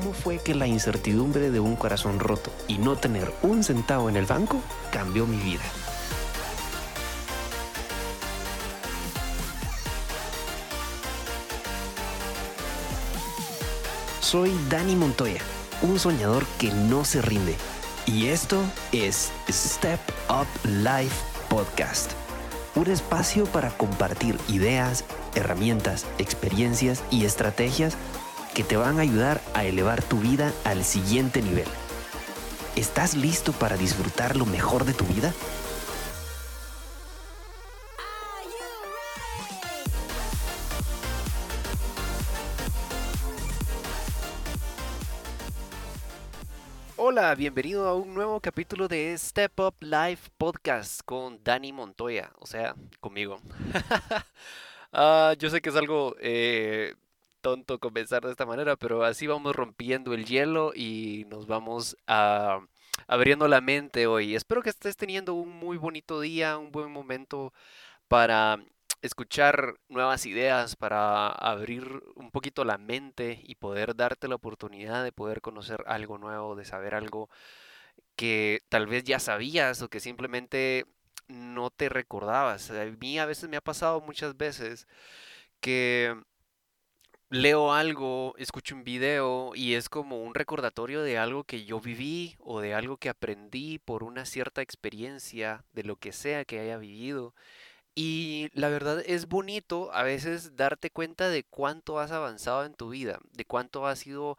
cómo fue que la incertidumbre de un corazón roto y no tener un centavo en el banco cambió mi vida. Soy Dani Montoya, un soñador que no se rinde. Y esto es Step Up Life Podcast, un espacio para compartir ideas, herramientas, experiencias y estrategias que te van a ayudar a elevar tu vida al siguiente nivel. ¿Estás listo para disfrutar lo mejor de tu vida? Hola, bienvenido a un nuevo capítulo de Step Up Life Podcast con Dani Montoya, o sea, conmigo. Ah, yo sé que es algo eh, tonto comenzar de esta manera, pero así vamos rompiendo el hielo y nos vamos a, abriendo la mente hoy. Espero que estés teniendo un muy bonito día, un buen momento para escuchar nuevas ideas, para abrir un poquito la mente y poder darte la oportunidad de poder conocer algo nuevo, de saber algo que tal vez ya sabías o que simplemente no te recordabas. A mí a veces me ha pasado muchas veces que leo algo, escucho un video y es como un recordatorio de algo que yo viví o de algo que aprendí por una cierta experiencia de lo que sea que haya vivido. Y la verdad es bonito a veces darte cuenta de cuánto has avanzado en tu vida, de cuánto has ido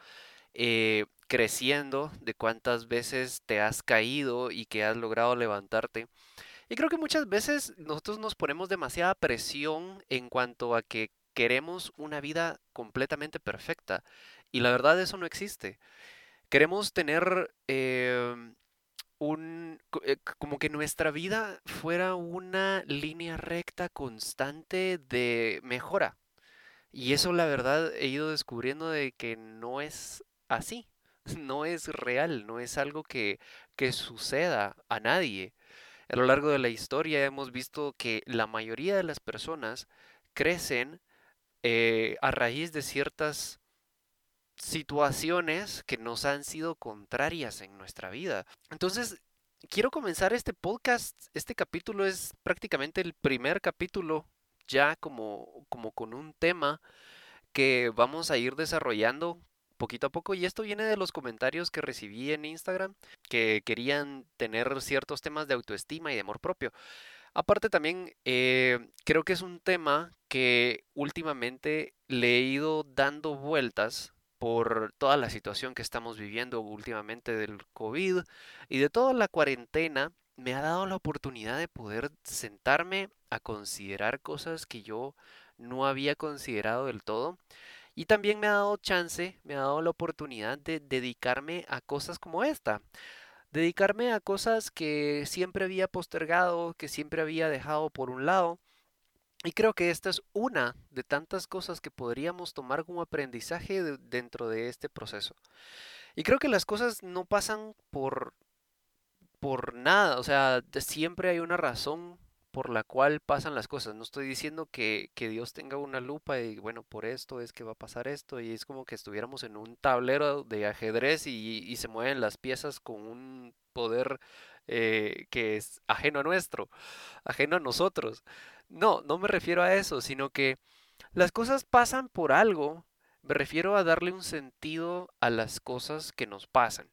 eh, creciendo, de cuántas veces te has caído y que has logrado levantarte. Y creo que muchas veces nosotros nos ponemos demasiada presión en cuanto a que queremos una vida completamente perfecta. Y la verdad eso no existe. Queremos tener em, un, eh, como que nuestra vida fuera una línea recta constante de mejora. Y eso la verdad he ido descubriendo de que no es así, no es real, no es algo que, que suceda a nadie. A lo largo de la historia hemos visto que la mayoría de las personas crecen eh, a raíz de ciertas situaciones que nos han sido contrarias en nuestra vida. Entonces, quiero comenzar este podcast. Este capítulo es prácticamente el primer capítulo ya como, como con un tema que vamos a ir desarrollando poquito a poco y esto viene de los comentarios que recibí en Instagram que querían tener ciertos temas de autoestima y de amor propio. Aparte también eh, creo que es un tema que últimamente le he ido dando vueltas por toda la situación que estamos viviendo últimamente del COVID y de toda la cuarentena, me ha dado la oportunidad de poder sentarme a considerar cosas que yo no había considerado del todo. Y también me ha dado chance, me ha dado la oportunidad de dedicarme a cosas como esta dedicarme a cosas que siempre había postergado, que siempre había dejado por un lado. Y creo que esta es una de tantas cosas que podríamos tomar como aprendizaje dentro de este proceso. Y creo que las cosas no pasan por, por nada, o sea, siempre hay una razón por la cual pasan las cosas. No estoy diciendo que, Dios tenga una lupa y bueno, por esto es que va a pasar esto y es como que estuviéramos en un tablero de ajedrez y, se mueven las piezas con un poder eh, que es ajeno a nuestro, ajeno a nosotros. No, no me refiero a eso, sino que las cosas pasan por algo. Me refiero a darle un sentido a las cosas que nos pasan.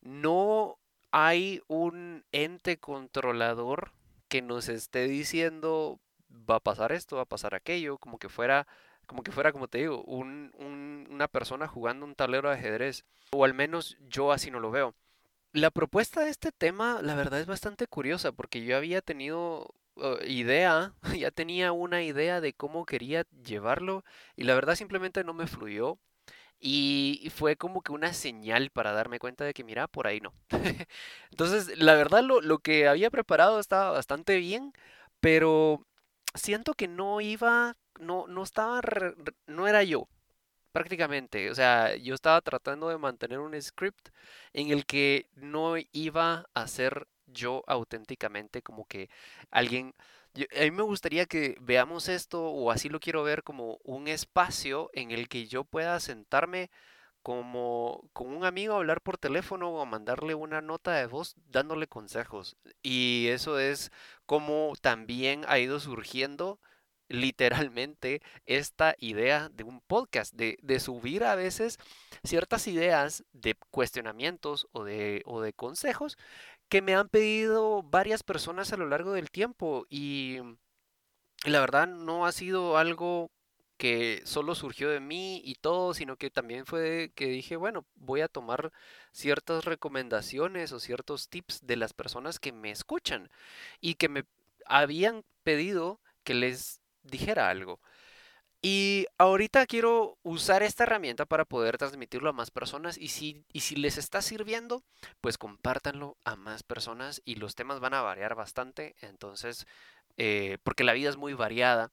No hay un ente controlador que nos esté diciendo va a pasar esto, va a pasar aquello, como que fuera, como que fuera, como te digo, una persona jugando un tablero de ajedrez, o al menos yo así no lo veo. La propuesta de este tema, la verdad es bastante curiosa, porque yo había tenido uh, idea, ya tenía una idea de cómo quería llevarlo, y la verdad simplemente no me fluyó. Y fue como que una señal para darme cuenta de que, mira, por ahí no. Entonces, la verdad, lo, lo que había preparado estaba bastante bien, pero siento que no iba, no, no estaba, no era yo, prácticamente. O sea, yo estaba tratando de mantener un script en el que no iba a ser yo auténticamente como que alguien a mí me gustaría que veamos esto, o así lo quiero ver, como un espacio en el que yo pueda sentarme como con un amigo hablar por teléfono o mandarle una nota de voz dándole consejos. Y eso es como también ha ido surgiendo literalmente esta idea de un podcast, de, de, subir a veces ciertas ideas de cuestionamientos o de, o de consejos que me han pedido varias personas a lo largo del tiempo y la verdad no ha sido algo que solo surgió de mí y todo, sino que también fue que dije, bueno, voy a tomar ciertas recomendaciones o ciertos tips de las personas que me escuchan y que me habían pedido que les dijera algo. Y ahorita quiero usar esta herramienta para poder transmitirlo a más personas y si, y si les está sirviendo, pues compártanlo a más personas y los temas van a variar bastante, entonces, eh, porque la vida es muy variada,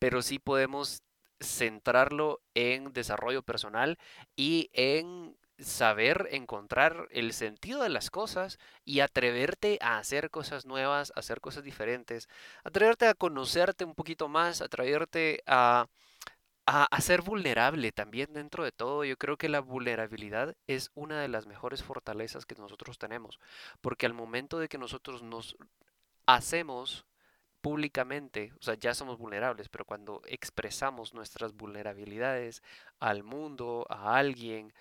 pero sí podemos centrarlo en desarrollo personal y en saber encontrar el sentido de las cosas y atreverte a hacer cosas nuevas, a hacer cosas diferentes, atreverte a conocerte un poquito más, atreverte a, a, a, ser vulnerable también dentro de todo. Yo creo que la vulnerabilidad es una de las mejores fortalezas que nosotros tenemos, porque al momento de que nosotros nos hacemos públicamente, o sea, ya somos vulnerables, pero cuando expresamos nuestras vulnerabilidades al mundo, a alguien,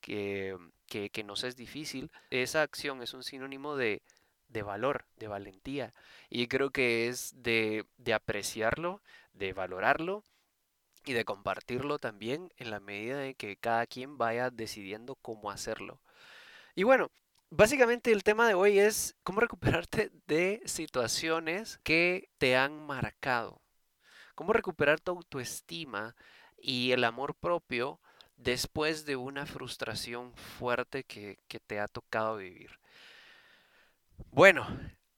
que, que, nos es difícil, esa acción es un sinónimo de, de valor, de valentía. Y creo que es de, de apreciarlo, de valorarlo y de compartirlo también en la medida de que cada quien vaya decidiendo cómo hacerlo. Y bueno, básicamente el tema de hoy es cómo recuperarte de situaciones que te han marcado. Cómo recuperar tu autoestima y el amor propio después de una frustración fuerte que, te ha tocado vivir? Bueno,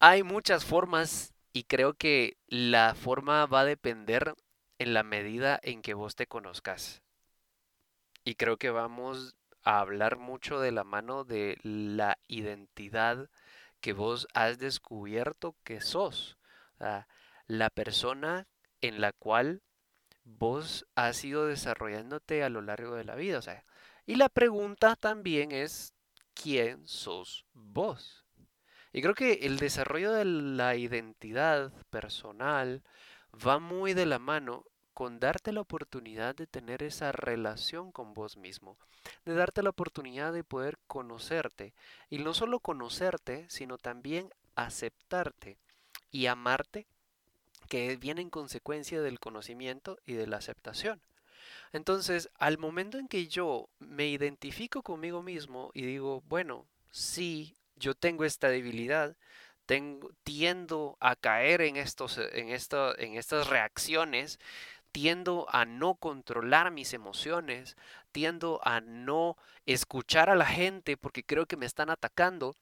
hay muchas formas y creo que la forma va a depender en la medida en que vos te conozcas. Y creo que vamos a hablar mucho de la mano de la identidad que vos has descubierto que sos. la persona en la cual vos has ido desarrollándote a lo largo de la vida. O sea, y la pregunta también es, ¿quién sos vos? Y creo que el desarrollo de la identidad personal va muy de la mano con darte la oportunidad de tener esa relación con vos mismo, de darte la oportunidad de poder conocerte, y no solo conocerte, sino también aceptarte y amarte que viene en consecuencia del conocimiento y de la aceptación. Entonces, al momento en que yo me identifico conmigo mismo y digo, bueno, sí, yo tengo esta debilidad, tengo, tiendo a caer en, estos, en, en estas reacciones, tiendo a no controlar mis emociones, tiendo a no escuchar a la gente porque creo que me están atacando,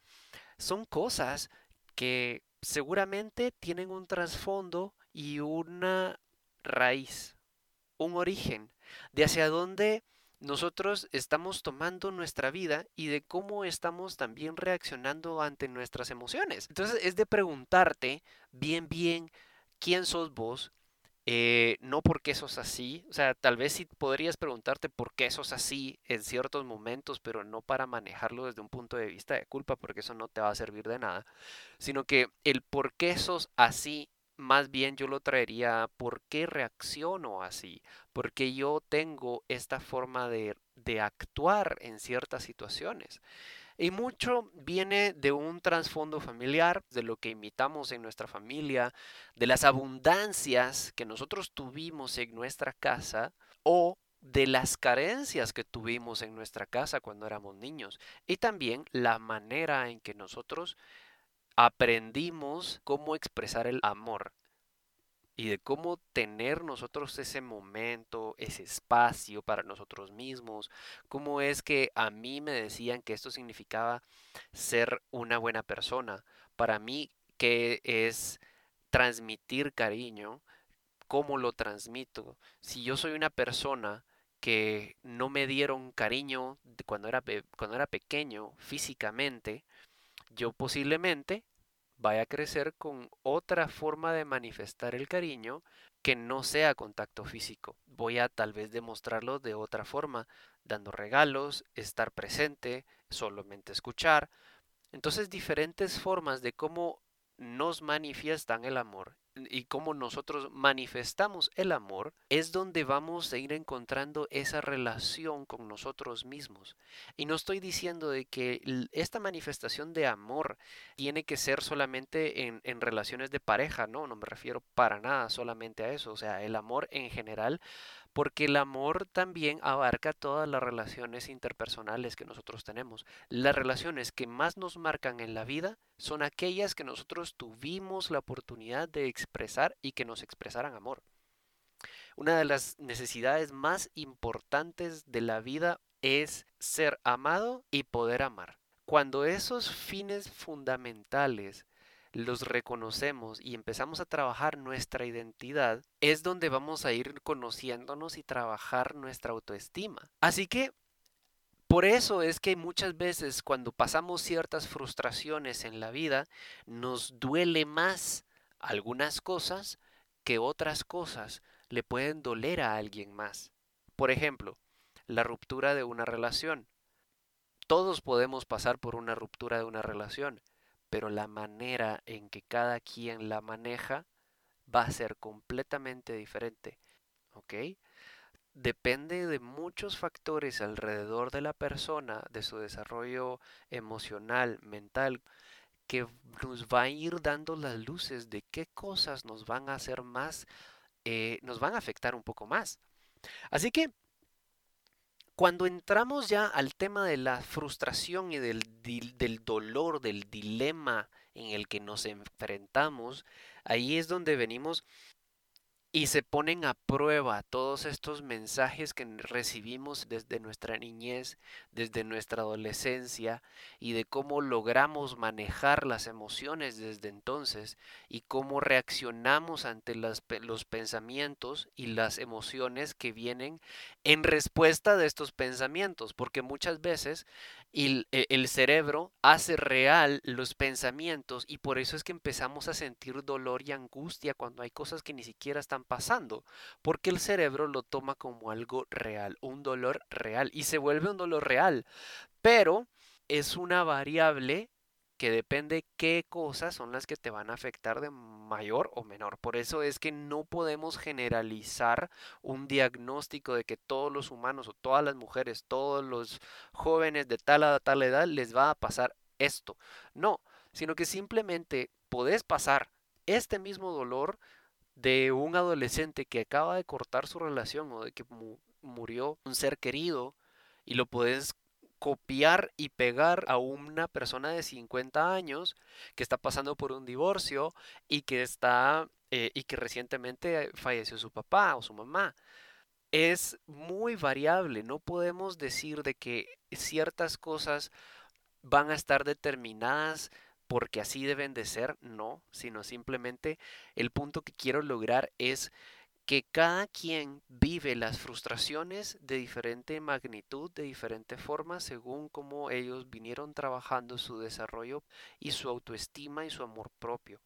son cosas que seguramente tienen un trasfondo y una raíz, un origen, de hacia dónde nosotros estamos tomando nuestra vida y de cómo estamos también reaccionando ante nuestras emociones. Entonces es de preguntarte bien, bien, quién sos vos, eh, no por qué sos así, o sea, tal vez sí podrías preguntarte por qué sos así en ciertos momentos, pero no para manejarlo desde un punto de vista de culpa, porque eso no te va a servir de nada, sino que el por qué sos así más bien yo lo traería por qué reacciono así, porque yo tengo esta forma de, de actuar en ciertas situaciones. Y mucho viene de un trasfondo familiar, de lo que imitamos en nuestra familia, de las abundancias que nosotros tuvimos en nuestra casa o de las carencias que tuvimos en nuestra casa cuando éramos niños y también la manera en que nosotros aprendimos cómo expresar el amor y de cómo tener nosotros ese momento, ese espacio para nosotros mismos, cómo es que a mí me decían que esto significaba ser una buena persona, para mí que es transmitir cariño, cómo lo transmito, si yo soy una persona que no me dieron cariño cuando era, cuando era pequeño físicamente, yo posiblemente vaya a crecer con otra forma de manifestar el cariño que no sea contacto físico. Voy a tal vez demostrarlo de otra forma, dando regalos, estar presente, solamente escuchar. Entonces diferentes formas de cómo nos manifiestan el amor y cómo nosotros manifestamos el amor, es donde vamos a ir encontrando esa relación con nosotros mismos. Y no estoy diciendo de que esta manifestación de amor tiene que ser solamente en, en relaciones de pareja, no, no me refiero para nada solamente a eso. O sea, el amor en general porque el amor también abarca todas las relaciones interpersonales que nosotros tenemos. Las relaciones que más nos marcan en la vida son aquellas que nosotros tuvimos la oportunidad de y que nos expresaran amor. Una de las necesidades más importantes de la vida es ser amado y poder amar. Cuando esos fines fundamentales los reconocemos y empezamos a trabajar nuestra identidad, es donde vamos a ir conociéndonos y trabajar nuestra autoestima. Así que por eso es que muchas veces cuando pasamos ciertas frustraciones en la vida, nos duele más algunas cosas que otras cosas le pueden doler a alguien más. Por ejemplo, la ruptura de una relación. Todos podemos pasar por una ruptura de una relación, pero la manera en que cada quien la maneja va a ser completamente diferente. ¿Ok? Depende de muchos factores alrededor de la persona, de su desarrollo emocional, mental, que nos va a ir dando las luces de qué cosas nos van a hacer más, eh, nos van a afectar un poco más. Así que cuando entramos ya al tema de la frustración y del, del, dolor, del dilema en el que nos enfrentamos, ahí es donde venimos y se ponen a prueba todos estos mensajes que recibimos desde nuestra niñez, desde nuestra adolescencia y de cómo logramos manejar las emociones desde entonces y cómo reaccionamos ante los pensamientos y las emociones que vienen en respuesta de estos pensamientos, porque muchas veces el, e, el cerebro hace real los pensamientos y por eso es que empezamos a sentir dolor y angustia cuando hay cosas que ni siquiera están pasando, porque el cerebro lo toma como algo real, un dolor real y se vuelve un dolor real, pero es una variable que depende qué cosas son las que te van a afectar de mayor o menor. Por eso es que no podemos generalizar un diagnóstico de que todos los humanos o todas las mujeres, todos los jóvenes de tal a tal edad les va a pasar esto. No, sino que simplemente podés pasar este mismo dolor de un adolescente que acaba de cortar su relación o de que murió un ser querido y lo puedes copiar y pegar a una persona de 50 años que está pasando por un divorcio y que está eh, y que recientemente falleció su papá o su mamá. Es muy variable, no podemos decir de que ciertas cosas van a estar determinadas porque así deben de ser, no, sino simplemente el punto que quiero lograr es que cada quien vive las frustraciones de diferente magnitud, de diferente forma, según cómo ellos vinieron trabajando su desarrollo y su autoestima y su amor propio.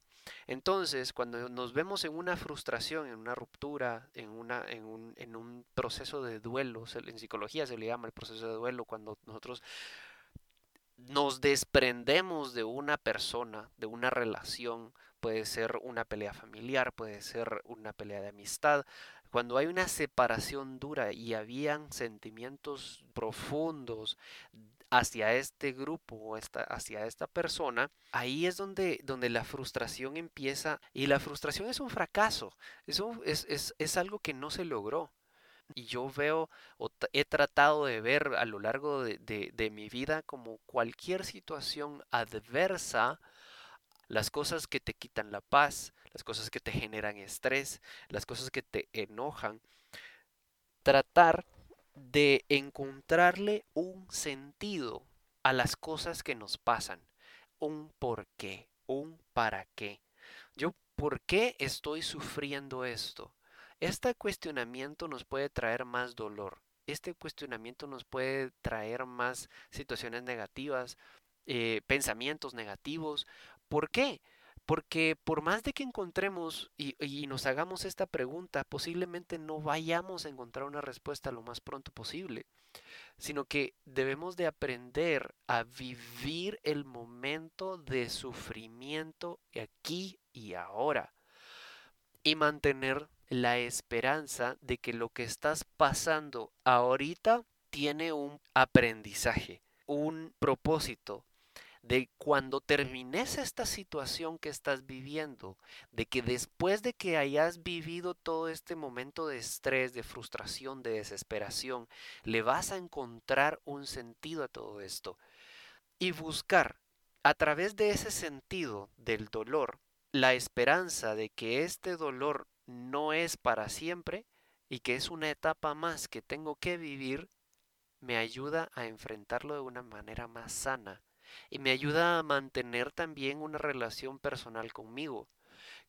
Entonces, cuando nos vemos en una frustración, en una ruptura, en, una, en, un, en un proceso de duelo, en psicología se le llama el proceso de duelo, cuando nosotros nos desprendemos de una persona, de una relación, puede ser una pelea familiar, puede ser una pelea de amistad. Cuando hay una separación dura y habían sentimientos profundos hacia este grupo o hacia esta persona, ahí es donde, donde la frustración empieza y la frustración es un fracaso, eso es, es, es algo que no se logró. Y yo veo o he tratado de ver a lo largo de, de mi vida como cualquier situación adversa las cosas que te quitan la paz, las cosas que te generan estrés, las cosas que te enojan. Tratar de encontrarle un sentido a las cosas que nos pasan, un por qué, un para qué. Yo, ¿por qué estoy sufriendo esto? Este cuestionamiento nos puede traer más dolor. Este cuestionamiento nos puede traer más situaciones negativas, eh, pensamientos negativos. ¿Por qué? Porque por más de que encontremos y, y, nos hagamos esta pregunta, posiblemente no vayamos a encontrar una respuesta lo más pronto posible, sino que debemos de aprender a vivir el momento de sufrimiento aquí y ahora y mantener la esperanza de que lo que estás pasando ahorita tiene un aprendizaje, un propósito, de cuando termines esta situación que estás viviendo, de que después de que hayas vivido todo este momento de estrés, de frustración, de desesperación, le vas a encontrar un sentido a todo esto. Y buscar a través de ese sentido del dolor la esperanza de que este dolor no es para siempre y que es una etapa más que tengo que vivir, me ayuda a enfrentarlo de una manera más sana y me ayuda a mantener también una relación personal conmigo,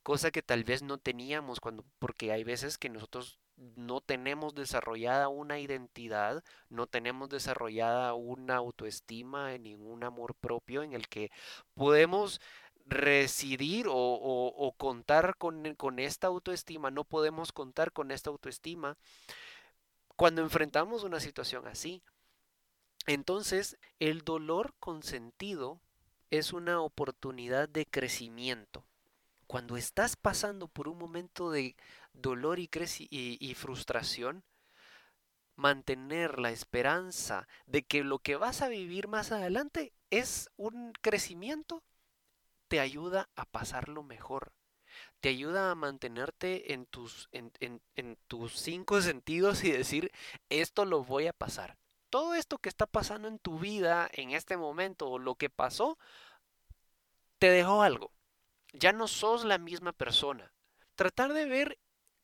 cosa que tal vez no teníamos cuando porque hay veces que nosotros no tenemos desarrollada una identidad, no tenemos desarrollada una autoestima ni un amor propio en el que podemos residir o, contar con, con esta autoestima, no podemos contar con esta autoestima cuando enfrentamos una situación así. Entonces, el dolor consentido es una oportunidad de crecimiento. Cuando estás pasando por un momento de dolor y, frustración, mantener la esperanza de que lo que vas a vivir más adelante es un crecimiento, te ayuda a pasarlo mejor. Te ayuda a mantenerte en tus cinco sentidos y decir, esto lo voy a pasar todo esto que está pasando en tu vida en este momento o lo que pasó, te dejó algo. Ya no sos la misma persona. Tratar de ver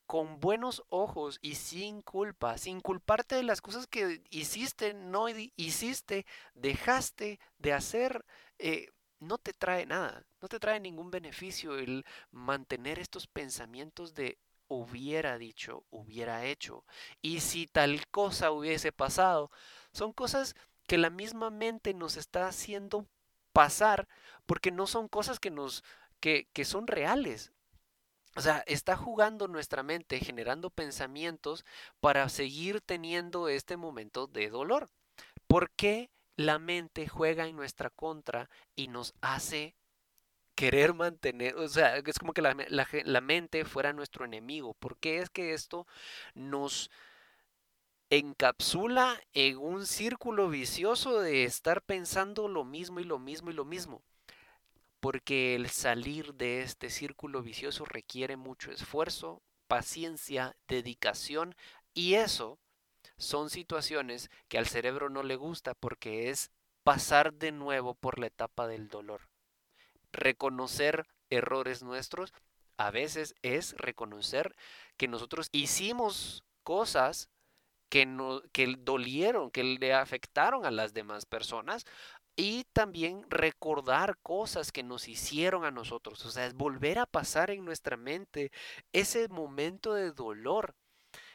con buenos ojos y sin culpa, sin culparte de las cosas que hiciste, no hiciste, dejaste de hacer, eh, no te trae nada, no te trae ningún beneficio el mantener estos pensamientos de hubiera dicho, hubiera hecho. Y si tal cosa hubiese pasado, son cosas que la misma mente nos está haciendo pasar porque no son cosas que nos que, que son reales. O sea, está jugando nuestra mente, generando pensamientos para seguir teniendo este momento de dolor. ¿Por qué la mente juega en nuestra contra y nos hace querer mantener, o sea, es como que la, la, mente fuera nuestro enemigo? ¿Por qué es que esto nos encapsula en un círculo vicioso de estar pensando lo mismo y lo mismo y lo mismo. Porque el salir de este círculo vicioso requiere mucho esfuerzo, paciencia, dedicación y eso son situaciones que al cerebro no le gusta porque es pasar de nuevo por la etapa del dolor. Reconocer errores nuestros a veces es reconocer que nosotros hicimos cosas que, no, que dolieron, que le afectaron a las demás personas y también recordar cosas que nos hicieron a nosotros. O sea, es volver a pasar en nuestra mente ese momento de dolor.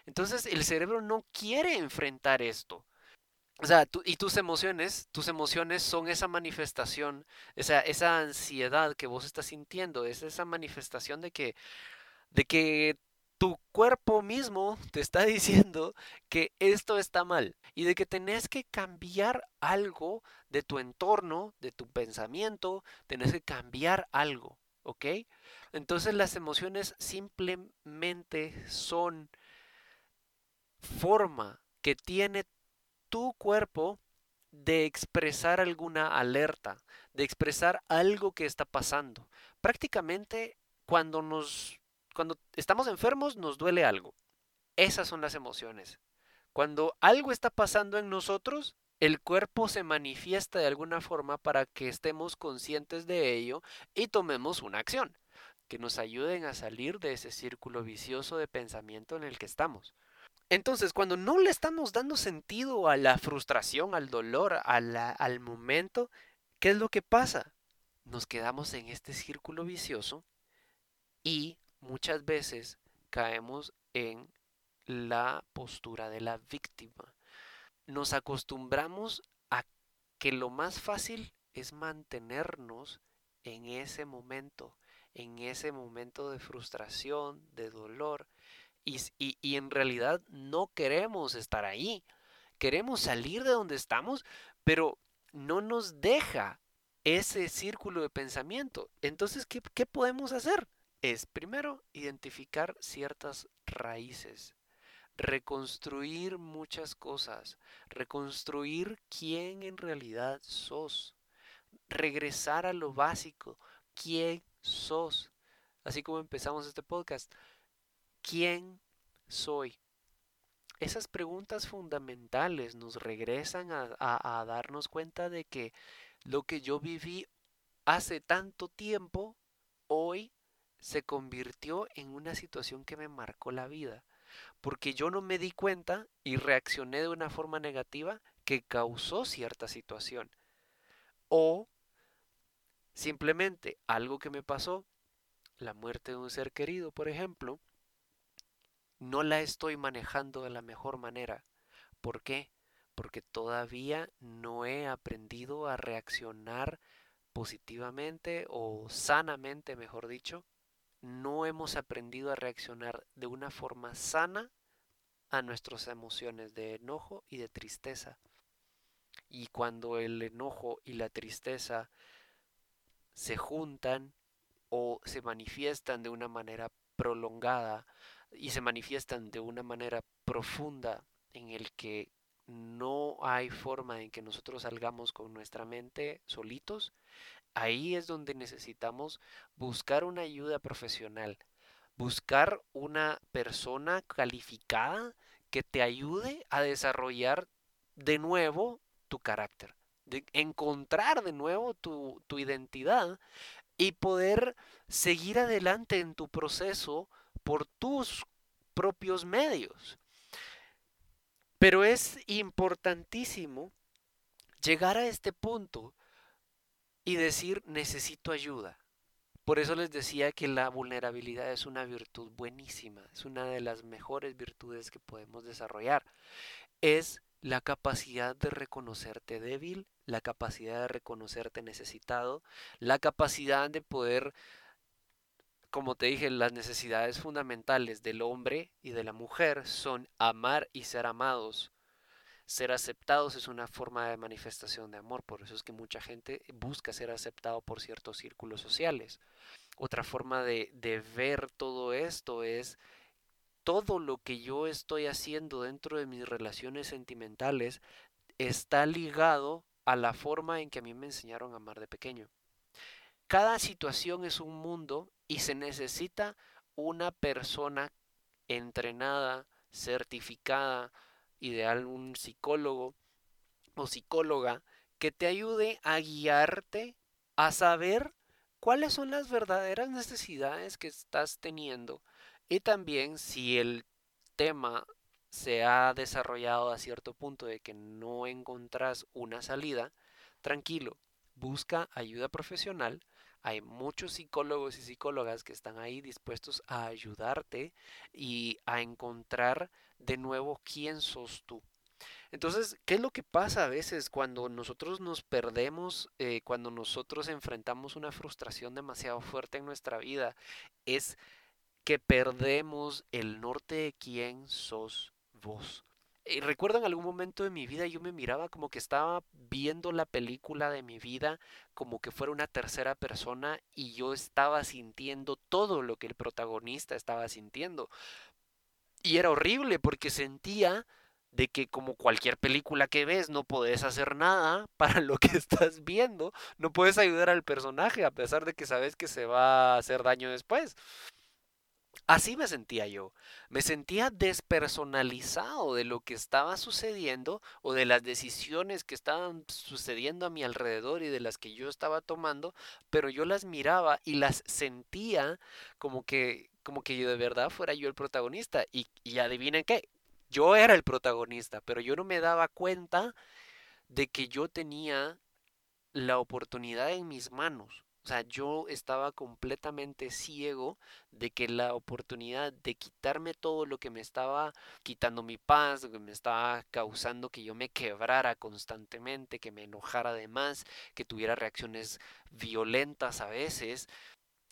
Entonces el cerebro no quiere enfrentar esto. O sea, y tus emociones, tus emociones son esa manifestación, esa, esa ansiedad que vos estás sintiendo, es esa manifestación de que, de que tu cuerpo mismo te está diciendo que esto está mal y de que tenés que cambiar algo de tu entorno, de tu pensamiento, tenés que cambiar algo, ¿ok? Entonces las emociones simplemente son forma que tiene tu cuerpo de expresar alguna alerta, de expresar algo que está pasando. Prácticamente cuando nos cuando estamos enfermos nos duele algo. Esas son las emociones. Cuando algo está pasando en nosotros, el cuerpo se manifiesta de alguna forma para que estemos conscientes de ello y tomemos una acción que nos ayuden a salir de ese círculo vicioso de pensamiento en el que estamos. Entonces, cuando no le estamos dando sentido a la frustración, al dolor, al momento, ¿qué es lo que pasa? Nos quedamos en este círculo vicioso y muchas veces caemos en la postura de la víctima. Nos acostumbramos a que lo más fácil es mantenernos en ese momento, en ese momento de frustración, de dolor, y, y, en realidad no queremos estar ahí. Queremos salir de donde estamos, pero no nos deja ese círculo de pensamiento. Entonces, ¿qué, ¿qué, podemos hacer? Es primero identificar ciertas raíces, reconstruir muchas cosas, reconstruir quién en realidad sos, regresar a lo básico, quién sos. Así como empezamos este podcast, ¿quién soy? Esas preguntas fundamentales nos regresan a, darnos cuenta de que lo que yo viví hace tanto tiempo, hoy se convirtió en una situación que me marcó la vida. Porque yo no me di cuenta y reaccioné de una forma negativa que causó cierta situación. O simplemente algo que me pasó, la muerte de un ser querido, por ejemplo, no la estoy manejando de la mejor manera. ¿Por qué? Porque todavía no he aprendido a reaccionar positivamente o sanamente, mejor dicho. No hemos aprendido a reaccionar de una forma sana a nuestras emociones de enojo y de tristeza. Y cuando el enojo y la tristeza se juntan o se manifiestan de una manera prolongada y se manifiestan de una manera profunda en el que no hay forma en que nosotros salgamos con nuestra mente solitos, ahí es donde necesitamos buscar una ayuda profesional, buscar una persona calificada que te ayude a desarrollar de nuevo tu carácter, de encontrar de nuevo tu, tu identidad y poder seguir adelante en tu proceso por tus propios medios. Pero es importantísimo llegar a este punto y decir necesito ayuda. Por eso les decía que la vulnerabilidad es una virtud buenísima, es una de las mejores virtudes que podemos desarrollar. Es la capacidad de reconocerte débil, la capacidad de reconocerte necesitado, la capacidad de poder como te dije, las necesidades fundamentales del hombre y de la mujer son amar y ser amados. Ser aceptados es una forma de manifestación de amor, por eso es que mucha gente busca ser aceptado por ciertos círculos sociales. Otra forma de, ver todo esto es todo lo que yo estoy haciendo dentro de mis relaciones sentimentales está ligado a la forma en que a mí me enseñaron a amar de pequeño. Cada situación es un mundo y se necesita una persona entrenada, certificada, ideal un psicólogo o psicóloga que te ayude a guiarte a saber cuáles son las verdaderas necesidades que estás teniendo. Y también si el tema se ha desarrollado a cierto punto de que no encontrás una salida, tranquilo, busca ayuda profesional hay muchos psicólogos y psicólogas que están ahí dispuestos a ayudarte y a encontrar de nuevo quién sos tú. Entonces, ¿qué es lo que pasa a veces cuando nosotros nos perdemos, eh, cuando nosotros enfrentamos una frustración demasiado fuerte en nuestra vida? Es que perdemos el norte de quién sos vos. Y recuerdo en algún momento de mi vida yo me miraba como que estaba viendo la película de mi vida como que fuera una tercera persona y yo estaba sintiendo todo lo que el protagonista estaba sintiendo. Y era horrible porque sentía de que como cualquier película que ves no puedes hacer nada para lo que estás viendo, no puedes ayudar al personaje a pesar de que sabes que se va a hacer daño después. Así me sentía yo. Me sentía despersonalizado de lo que estaba sucediendo o de las decisiones que estaban sucediendo a mi alrededor y de las que yo estaba tomando, pero yo las miraba y las sentía como que como que yo de verdad fuera yo el protagonista y, y adivinen qué, yo era el protagonista, pero yo no me daba cuenta de que yo tenía la oportunidad en mis manos o sea, yo estaba completamente ciego de que la oportunidad de quitarme todo lo que me estaba quitando mi paz, lo que me estaba causando que yo me quebrara constantemente, que me enojara de más, que tuviera reacciones violentas a veces,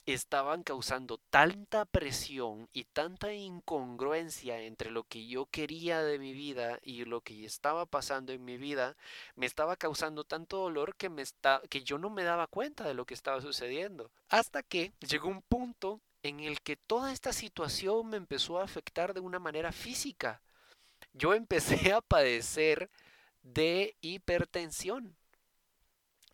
estaban causando tanta presión y tanta incongruencia entre lo que yo quería de mi vida y lo que estaba pasando en mi vida, me estaba causando tanto dolor que, me está, que yo no me daba cuenta de lo que estaba sucediendo. Hasta que llegó un punto en el que toda esta situación me empezó a afectar de una manera física. Yo empecé a padecer de hipertensión.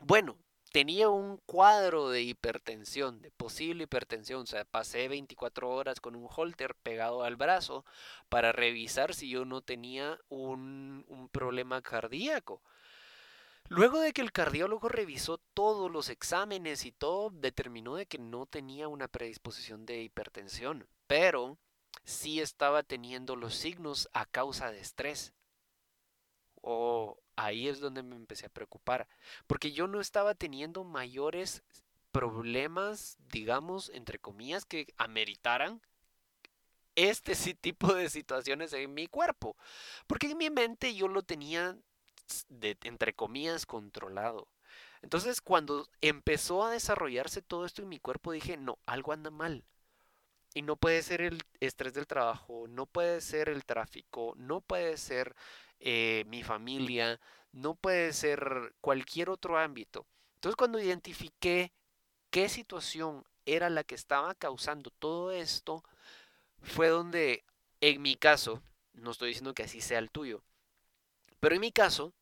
Bueno, tenía un cuadro de hipertensión, de posible hipertensión. O sea, pasé 24 horas con un holter pegado al brazo para revisar si yo no tenía un, problema cardíaco. Luego de que el cardiólogo revisó todos los exámenes y todo, determinó de que no tenía una predisposición de hipertensión, pero sí estaba teniendo los signos a causa de estrés. O ahí es donde me empecé a preocupar, porque yo no estaba teniendo mayores problemas, digamos, entre comillas, que ameritaran este tipo de situaciones en mi cuerpo, porque en mi mente yo lo tenía, de, entre comillas, controlado. Entonces, cuando empezó a desarrollarse todo esto en mi cuerpo, dije, no, algo anda mal. Y no puede ser el estrés del trabajo, no puede ser el tráfico, no puede ser eh, mi familia, no puede ser cualquier otro ámbito. Entonces cuando identifiqué qué situación era la que estaba causando todo esto, fue donde, en mi caso, no estoy diciendo que así sea el tuyo, pero en mi caso,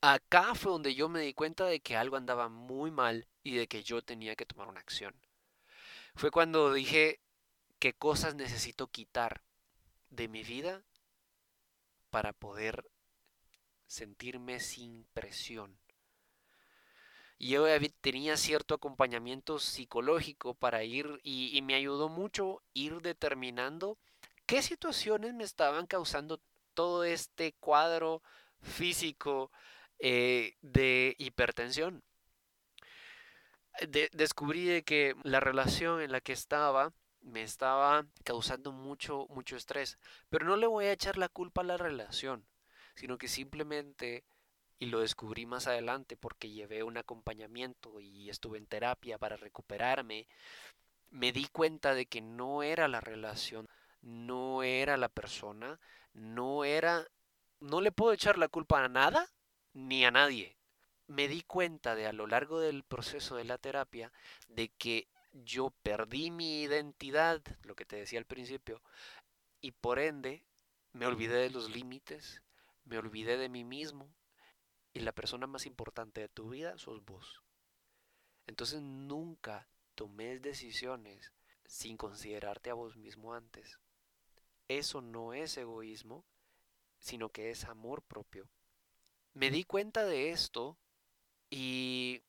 acá fue donde yo me di cuenta de que algo andaba muy mal y de que yo tenía que tomar una acción. Fue cuando dije qué cosas necesito quitar de mi vida para poder sentirme sin presión. Yo tenía cierto acompañamiento psicológico para ir y, me ayudó mucho ir determinando qué situaciones me estaban causando todo este cuadro físico eh, de hipertensión. descubrí que la relación en la que estaba me estaba causando mucho, mucho estrés, pero no le voy a echar la culpa a la relación sino que simplemente, y lo descubrí más adelante porque llevé un acompañamiento y estuve en terapia para recuperarme, me di cuenta de que no era la relación, no era la persona, no era, no le puedo echar la culpa a nada ni a nadie. Me di cuenta de a lo largo del proceso de la terapia de que yo perdí mi identidad, lo que te decía al principio, y por ende me olvidé de los límites, me olvidé de mí mismo y la persona más importante de tu vida sos vos. Entonces nunca tomes decisiones sin considerarte a vos mismo antes. Eso no es egoísmo, sino que es amor propio. Me di cuenta de esto y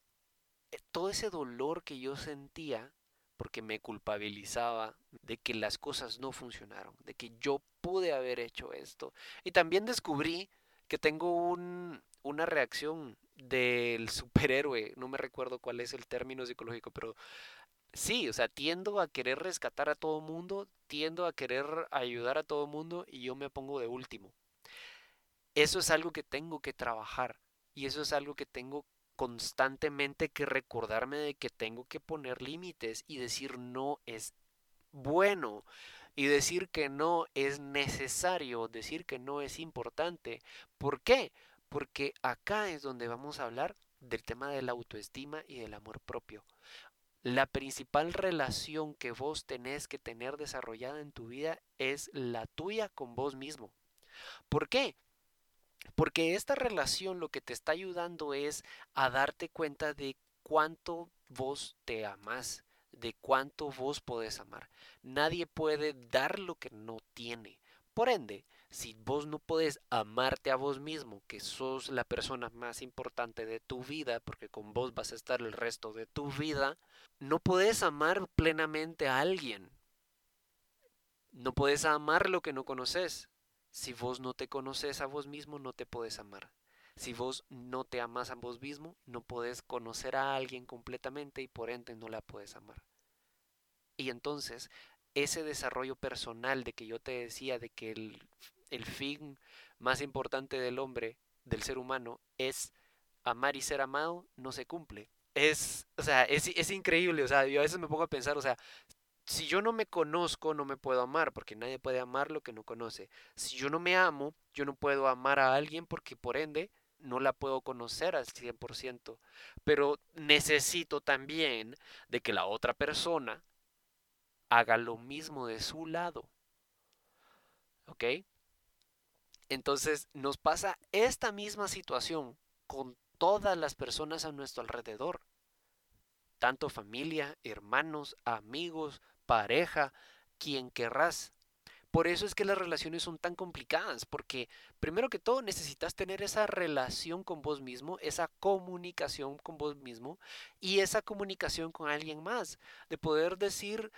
todo ese dolor que yo sentía porque me culpabilizaba de que las cosas no funcionaron, de que yo pude haber hecho esto. Y también descubrí que tengo un, una reacción del superhéroe, no me recuerdo cuál es el término psicológico, pero sí, o sea, tiendo a querer rescatar a todo mundo, tiendo a querer ayudar a todo mundo y yo me pongo de último. Eso es algo que tengo que trabajar y eso es algo que tengo constantemente que recordarme de que tengo que poner límites y decir no es bueno y decir que no es necesario, decir que no es importante. ¿Por qué? Porque acá es donde vamos a hablar del tema de la autoestima y del amor propio. La principal relación que vos tenés que tener desarrollada en tu vida es la tuya con vos mismo. ¿Por qué? Porque esta relación lo que te está ayudando es a darte cuenta de cuánto vos te amas, de cuánto vos podés amar. Nadie puede dar lo que no tiene. Por ende, si vos no podés amarte a vos mismo, que sos la persona más importante de tu vida, porque con vos vas a estar el resto de tu vida, no podés amar plenamente a alguien. No podés amar lo que no conoces. Si vos no te conoces a vos mismo, no te puedes amar. Si vos no te amas a vos mismo, no puedes conocer a alguien completamente y por ende no la puedes amar. Y entonces, ese desarrollo personal de que yo te decía de que el, el fin más importante del hombre, del ser humano, es amar y ser amado, no se cumple. es, o sea, es, es increíble, o sea, yo a veces me pongo a pensar, o sea, si yo no me conozco, no me puedo amar, porque nadie puede amar lo que no conoce. Si yo no me amo, yo no puedo amar a alguien porque por ende no la puedo conocer al 100%. Pero necesito también de que la otra persona haga lo mismo de su lado. ¿Ok? Entonces nos pasa esta misma situación con todas las personas a nuestro alrededor. Tanto familia, hermanos, amigos, pareja, quien querrás. Por eso es que las relaciones son tan complicadas, porque primero que todo necesitas tener esa relación con vos mismo, esa comunicación con vos mismo y esa comunicación con alguien más, de poder decir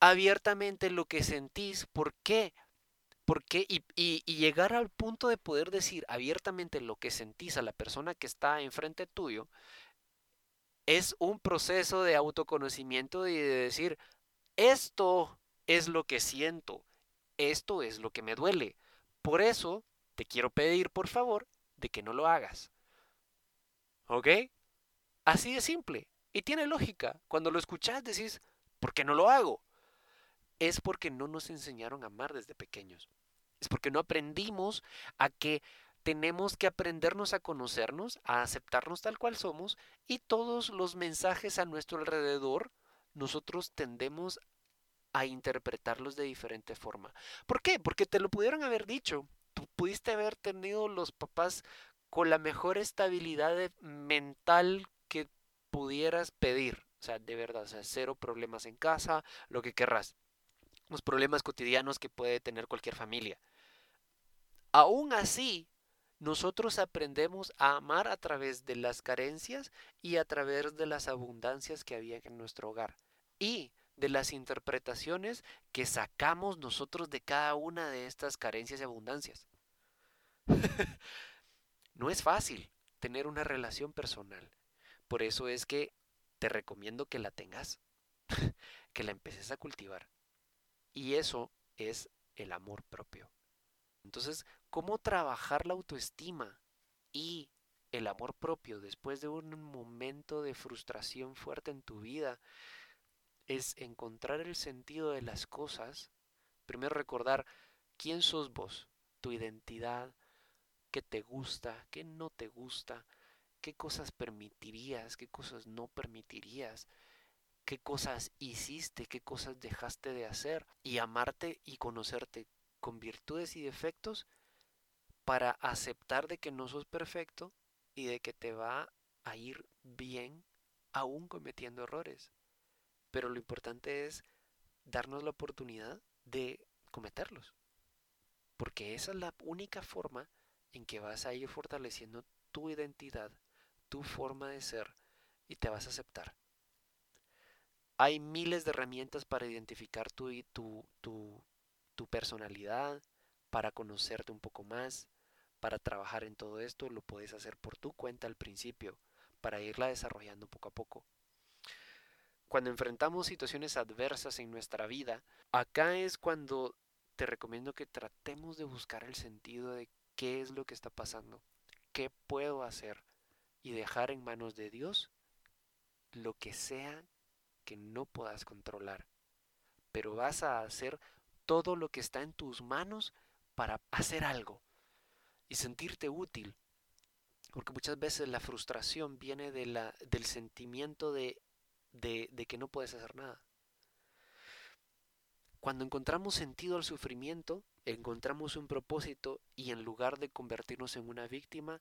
abiertamente lo que sentís, por qué, por qué y, y, llegar al punto de poder decir abiertamente lo que sentís a la persona que está enfrente tuyo es un proceso de autoconocimiento y de decir, esto es lo que siento, esto es lo que me duele. Por eso te quiero pedir, por favor, de que no lo hagas. ¿Ok? Así de simple. Y tiene lógica. Cuando lo escuchas decís, ¿por qué no lo hago? Es porque no nos enseñaron a amar desde pequeños. Es porque no aprendimos a que tenemos que aprendernos a conocernos, a aceptarnos tal cual somos y todos los mensajes a nuestro alrededor nosotros tendemos a interpretarlos de diferente forma. ¿Por qué? Porque te lo pudieron haber dicho. Tú pudiste haber tenido los papás con la mejor estabilidad mental que pudieras pedir. O sea, de verdad, o sea, cero problemas en casa, lo que querrás. Los problemas cotidianos que puede tener cualquier familia. Aún así, nosotros aprendemos a amar a través de las carencias y a través de las abundancias que había en nuestro hogar y de las interpretaciones que sacamos nosotros de cada una de estas carencias y abundancias. no es fácil tener una relación personal. Por eso es que te recomiendo que la tengas, que la empeces a cultivar. Y eso es el amor propio. Entonces, ¿cómo trabajar la autoestima y el amor propio después de un momento de frustración fuerte en tu vida? Es encontrar el sentido de las cosas. Primero recordar quién sos vos, tu identidad, qué te gusta, qué no te gusta, qué cosas permitirías, qué cosas no permitirías, qué cosas hiciste, qué cosas dejaste de hacer y amarte y conocerte con virtudes y defectos para aceptar de que no sos perfecto y de que te va a ir bien aún cometiendo errores. Pero lo importante es darnos la oportunidad de cometerlos. Porque esa es la única forma en que vas a ir fortaleciendo tu identidad, tu forma de ser y te vas a aceptar. Hay miles de herramientas para identificar tu, tu, tu, tu personalidad, para conocerte un poco más, para trabajar en todo esto, lo puedes hacer por tu cuenta al principio, para irla desarrollando poco a poco. Cuando enfrentamos situaciones adversas en nuestra vida, acá es cuando te recomiendo que tratemos de buscar el sentido de qué es lo que está pasando, qué puedo hacer y dejar en manos de Dios lo que sea que no puedas controlar. Pero vas a hacer todo lo que está en tus manos para hacer algo y sentirte útil. Porque muchas veces la frustración viene de la, del sentimiento de, de, que no puedes hacer nada. Cuando encontramos sentido al sufrimiento, encontramos un propósito y en lugar de convertirnos en una víctima,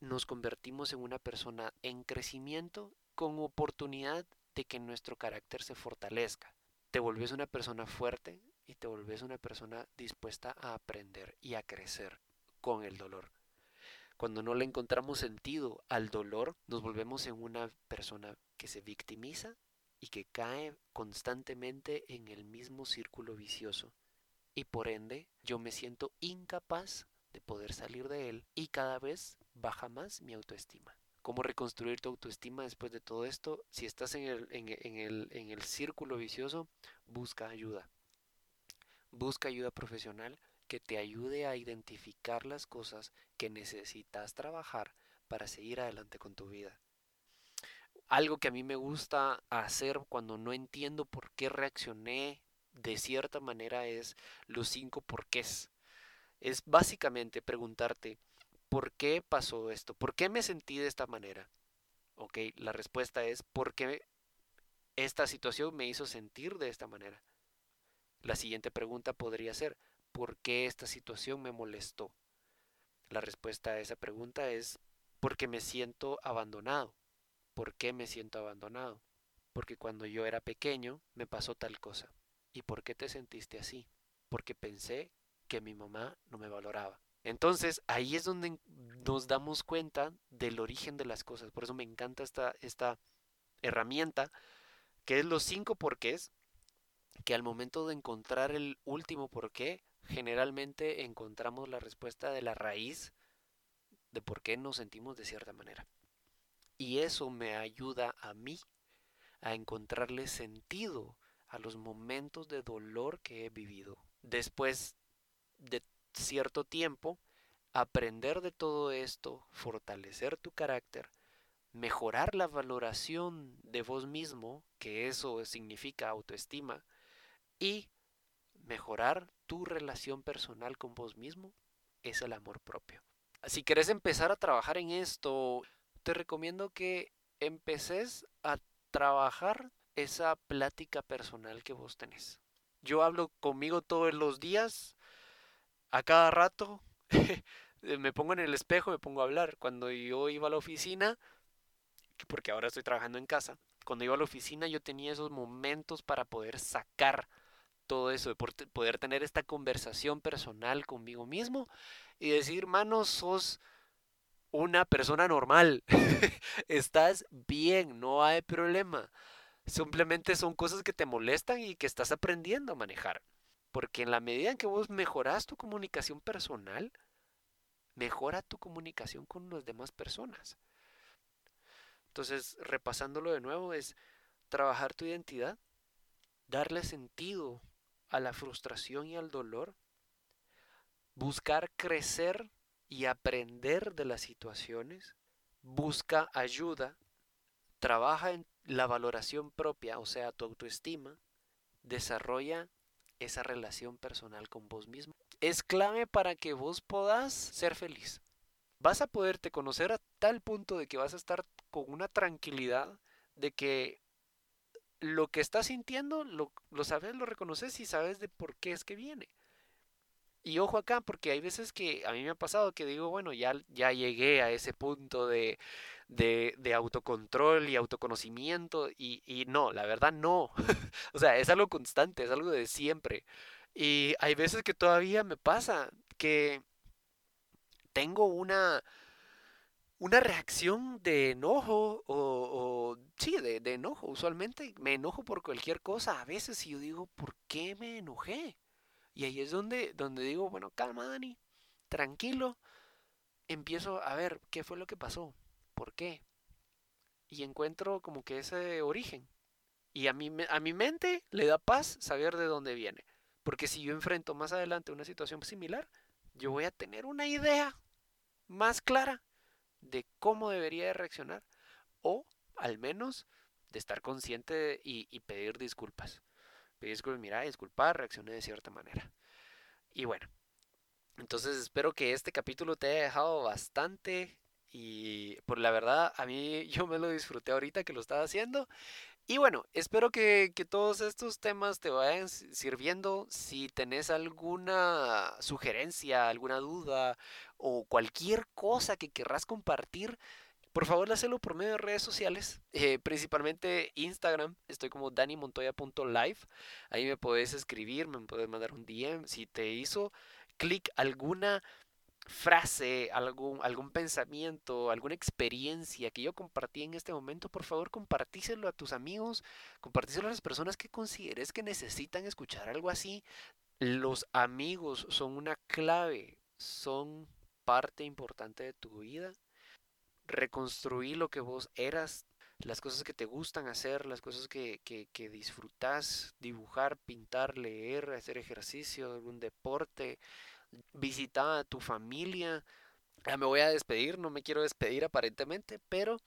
nos convertimos en una persona en crecimiento con oportunidad de que nuestro carácter se fortalezca. Te volvés una persona fuerte, y te volvés una persona dispuesta a aprender y a crecer con el dolor. Cuando no le encontramos sentido al dolor, nos volvemos en una persona que se victimiza y que cae constantemente en el mismo círculo vicioso. Y por ende, yo me siento incapaz de poder salir de él y cada vez baja más mi autoestima. ¿Cómo reconstruir tu autoestima después de todo esto? Si estás en el, en, el, en el círculo vicioso, busca ayuda. Busca ayuda profesional que te ayude a identificar las cosas que necesitas trabajar para seguir adelante con tu vida. algo que a mí me gusta hacer cuando no entiendo por qué reaccioné de cierta manera es los cinco porqués. Es básicamente preguntarte, ¿por qué pasó esto? ¿Por qué me sentí de esta manera? Ok, la respuesta es, ¿por qué esta situación me hizo sentir de esta manera? La siguiente pregunta podría ser, ¿por qué esta situación me molestó? La respuesta a esa pregunta es, porque me siento abandonado. ¿Por qué me siento abandonado? Porque cuando yo era pequeño me pasó tal cosa. ¿Y por qué te sentiste así? Porque pensé que mi mamá no me valoraba. Entonces ahí es donde nos damos cuenta del origen de las cosas. Por eso me encanta esta, esta herramienta, que es los cinco porqués, que al momento de encontrar el último porqué, generalmente encontramos la respuesta de la raíz de por qué nos sentimos de cierta manera. Y eso me ayuda a mí a encontrarle sentido a los momentos de dolor que he vivido. Después de cierto tiempo, aprender de todo esto, fortalecer tu carácter, mejorar la valoración de vos mismo, que eso significa autoestima, y mejorar tu relación personal con vos mismo, es el amor propio. Si querés empezar a trabajar en esto, te recomiendo que empeces a trabajar esa plática personal que vos tenés. Yo hablo conmigo todos los días, a cada rato, me pongo en el espejo, me pongo a hablar. Cuando yo iba a la oficina, porque ahora estoy trabajando en casa, cuando iba a la oficina yo tenía esos momentos para poder sacar todo eso, de poder tener esta conversación personal conmigo mismo y decir, hermano, sos una persona normal, estás bien, no hay problema. Simplemente son cosas que te molestan y que estás aprendiendo a manejar. Porque en la medida en que vos mejoras tu comunicación personal, mejora tu comunicación con las demás personas. Entonces, repasándolo de nuevo, es trabajar tu identidad, darle sentido a la frustración y al dolor, buscar crecer y aprender de las situaciones, busca ayuda, trabaja en la valoración propia, o sea, tu autoestima, desarrolla esa relación personal con vos mismo. Es clave para que vos puedas ser feliz. Vas a poderte conocer a tal punto de que vas a estar con una tranquilidad de que lo que estás sintiendo lo, lo sabes, lo reconoces y sabes de por qué es que viene. Y ojo acá, porque hay veces que a mí me ha pasado que digo, bueno, ya, ya llegué a ese punto de, de, autocontrol y autoconocimiento y, y no, la verdad no. o sea, es algo constante, es algo de siempre. Y hay veces que todavía me pasa que tengo una, una reacción de enojo o, sí, de, enojo. Usualmente me enojo por cualquier cosa. A veces yo digo, ¿por qué me enojé? Y ahí es donde, donde digo, bueno, calma Dani, tranquilo. Empiezo a ver qué fue lo que pasó. ¿Por qué? Y encuentro como que ese origen. Y a mi, a mi mente le da paz saber de dónde viene. Porque si yo enfrento más adelante una situación similar, yo voy a tener una idea más clara de cómo debería de reaccionar. O al menos de estar consciente y, y pedir disculpas. Pedir disculpas, mira, disculpar, reaccioné de cierta manera. Y bueno, entonces espero que este capítulo te haya dejado bastante y por la verdad, a mí yo me lo disfruté ahorita que lo estaba haciendo. Y bueno, espero que, que, todos estos temas te vayan sirviendo. Si tenés alguna sugerencia, alguna duda o cualquier cosa que querrás compartir, por favor hazlo por medio de redes sociales, eh, principalmente Instagram. Estoy como danimontoya.live. Ahí me puedes escribir, me puedes mandar un DM. Si te hizo clic alguna frase, algún, algún pensamiento, alguna experiencia que yo compartí en este momento, por favor compartíselo a tus amigos, compartíselo a las personas que consideres que necesitan escuchar algo así. Los amigos son una clave, son parte importante de tu vida. Reconstruir lo que vos eras, las cosas que te gustan hacer, las cosas que, que, que disfrutas, dibujar, pintar, leer, hacer ejercicio, algún deporte, visita a tu familia. Ya me voy a despedir, no me quiero despedir aparentemente, pero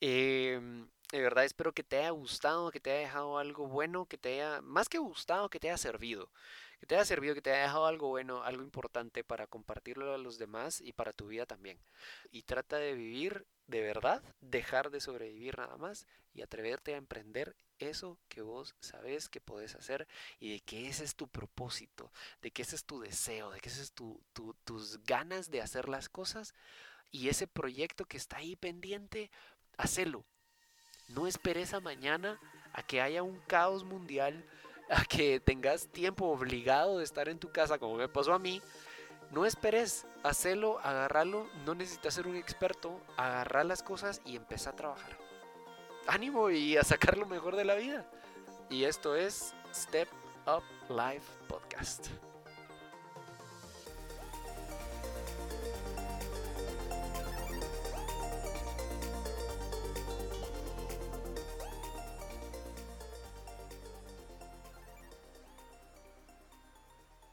em, De verdad espero que te haya gustado, que te haya dejado algo bueno, que te haya, más que gustado, que te haya servido. Que te haya servido, que te haya dejado algo bueno, algo importante para compartirlo a los demás y para tu vida también. Y trata de vivir de verdad, dejar de sobrevivir nada más y atreverte a emprender eso que vos sabes que podés hacer y de que ese es tu propósito, de que ese es tu deseo, de que ese es tu, tus ganas de hacer las cosas y ese proyecto que está ahí pendiente, hacelo. No esperes a mañana a que haya un caos mundial, a que tengas tiempo obligado de estar en tu casa como me pasó a mí. No esperes, hacelo, agarralo, no necesitas ser un experto, agarrar las cosas y empezar a trabajar. Ánimo y a sacar lo mejor de la vida. Y esto es Step Up Life Podcast.